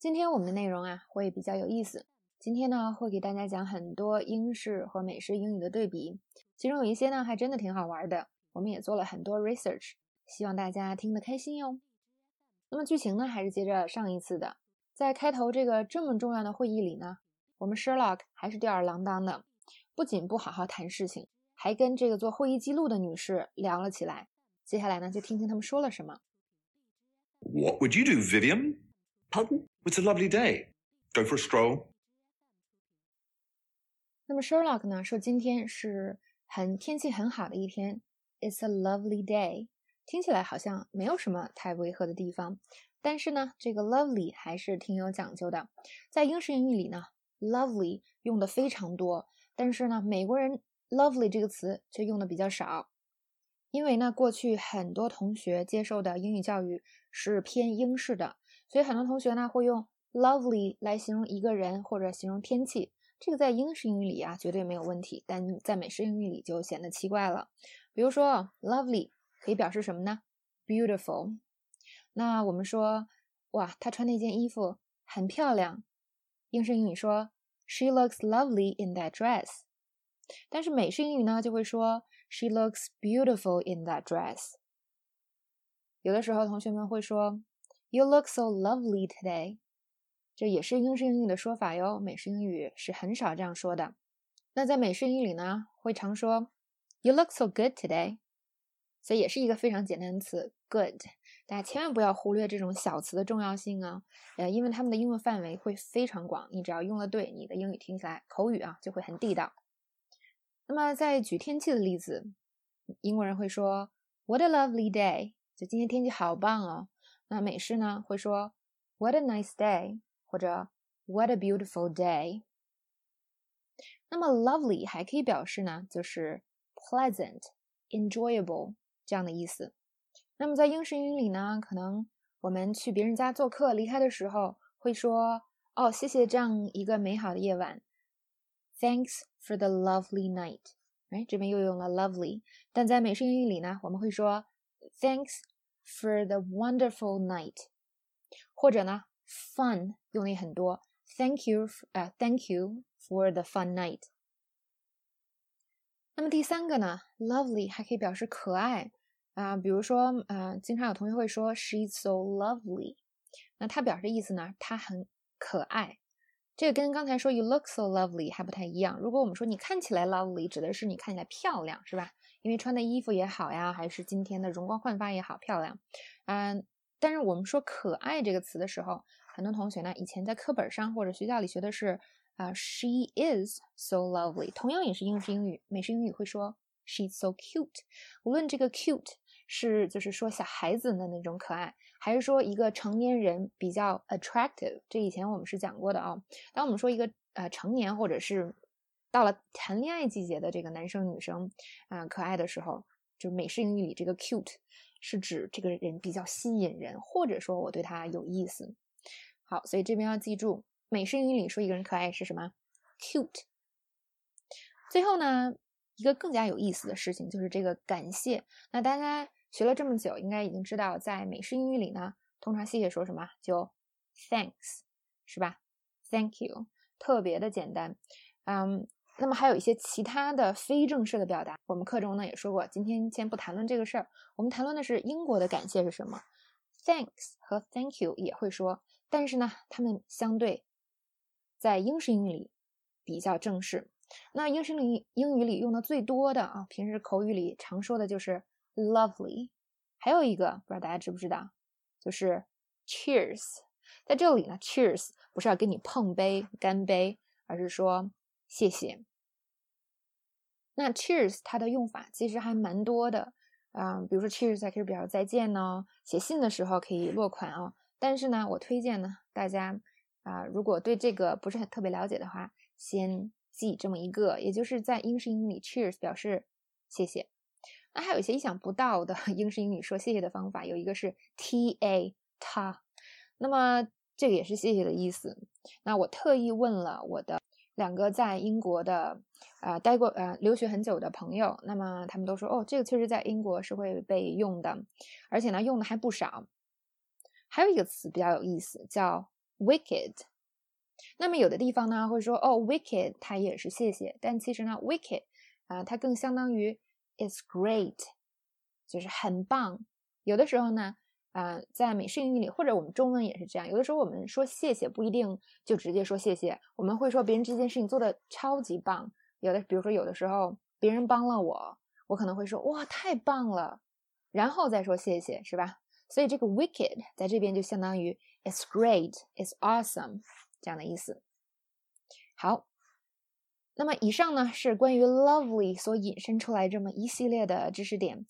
今天我们的内容啊会比较有意思。今天呢会给大家讲很多英式和美式英语的对比，其中有一些呢还真的挺好玩的。我们也做了很多 research，希望大家听得开心哟。那么剧情呢还是接着上一次的，在开头这个这么重要的会议里呢，我们 Sherlock 还是吊儿郎当的，不仅不好好谈事情，还跟这个做会议记录的女士聊了起来。接下来呢就听听他们说了什么。What would you do, Vivian? Pardon? It's a lovely day. Go for a stroll. 那么 Sherlock 呢说今天是很天气很好的一天，It's a lovely day。听起来好像没有什么太违和的地方，但是呢，这个 lovely 还是挺有讲究的。在英式英语里呢，lovely 用的非常多，但是呢，美国人 lovely 这个词却用的比较少，因为呢，过去很多同学接受的英语教育是偏英式的，所以很多同学呢会用 lovely 来形容一个人或者形容天气。这个在英式英语里啊绝对没有问题，但在美式英语里就显得奇怪了。比如说，lovely 可以表示什么呢？beautiful。那我们说，哇，她穿那件衣服很漂亮。英式英语说，she looks lovely in that dress。但是美式英语呢就会说，she looks beautiful in that dress。有的时候同学们会说，you look so lovely today。这也是英式英语的说法哟，美式英语是很少这样说的。那在美式英语里呢，会常说 "You look so good today"，所以也是一个非常简单的词 "good"。大家千万不要忽略这种小词的重要性啊，呃，因为它们的应用范围会非常广。你只要用的对，你的英语听起来口语啊就会很地道。那么在举天气的例子，英国人会说 "What a lovely day"，就今天天气好棒哦。那美式呢会说 "What a nice day"。或者 What a beautiful day。那么 lovely 还可以表示呢，就是 pleasant、enjoyable 这样的意思。那么在英式英语里呢，可能我们去别人家做客，离开的时候会说哦，谢谢这样一个美好的夜晚，Thanks for the lovely night。哎，这边又用了 lovely。但在美式英语里呢，我们会说 Thanks for the wonderful night，或者呢。Fun 用的也很多，Thank you，呃，Thank you for the fun night。那么第三个呢，Lovely 还可以表示可爱啊，比如说，呃，经常有同学会说 She's so lovely，那它表示意思呢，她很可爱。 这个跟刚才说 You look so lovely 还不太一样。如果我们说你看起来 lovely，指的是你看起来漂亮，是吧？因为穿的衣服也好呀，还是今天的容光焕发也好，漂亮。嗯，但是我们说可爱这个词的时候，很多同学呢，以前在课本上或者学校里学的是啊，she is so lovely。同样也是英式英语，美式英语会说 she's so cute。无论这个 cute 是就是说小孩子的那种可爱，还是说一个成年人比较 attractive，这以前我们是讲过的啊。当我们说一个呃成年或者是到了谈恋爱季节的这个男生女生啊可爱的时候，就美式英语里这个 cute 是指这个人比较吸引人，或者说我对他有意思。好，所以这边要记住，美式英语里说一个人可爱是什么？cute。最后呢，一个更加有意思的事情就是这个感谢。那大家学了这么久，应该已经知道，在美式英语里呢，通常谢谢说什么？就 thanks，是吧？Thank you，特别的简单。嗯，那么还有一些其他的非正式的表达，我们课中呢也说过。今天先不谈论这个事儿，我们谈论的是英国的感谢是什么？Thanks 和 Thank you 也会说。但是呢，他们相对在英式英语里比较正式。那英式英语英语里用的最多的啊，平时口语里常说的就是 lovely。还有一个不知道大家知不知道，就是 cheers。在这里呢，cheers 不是要跟你碰杯干杯，而是说谢谢。那 cheers 它的用法其实还蛮多的啊，比如说 cheers 还可以表示再见呢，写信的时候可以落款啊。但是呢，我推荐呢，大家啊，如果对这个不是很特别了解的话，先记这么一个，也就是在英式英语，cheers 表示谢谢。那还有一些意想不到的 英式英语说谢谢的方法，有一个是 ta 他，那么这个也是谢谢的意思。那我特意问了我的两个在英国的啊待过呃留学很久的朋友，那么他们都说哦，这个确实在英国是会被用的，而且呢用的还不少。还有一个词比较有意思，叫 wicked。那么有的地方呢会说哦，wicked 它也是谢谢，但其实呢，wicked 啊，它更相当于 It's great，就是很棒。有的时候呢，啊，在美式英语里或者我们中文也是这样，有的时候我们说谢谢不一定就直接说谢谢，我们会说别人这件事情做的超级棒。有的，比如说有的时候别人帮了我，我可能会说哇太棒了，然后再说谢谢，是吧？所以这个 wicked 在这边就相当于 it's great，it's awesome 这样的意思。好，那么以上呢是关于 lovely 所引申出来这么一系列的知识点。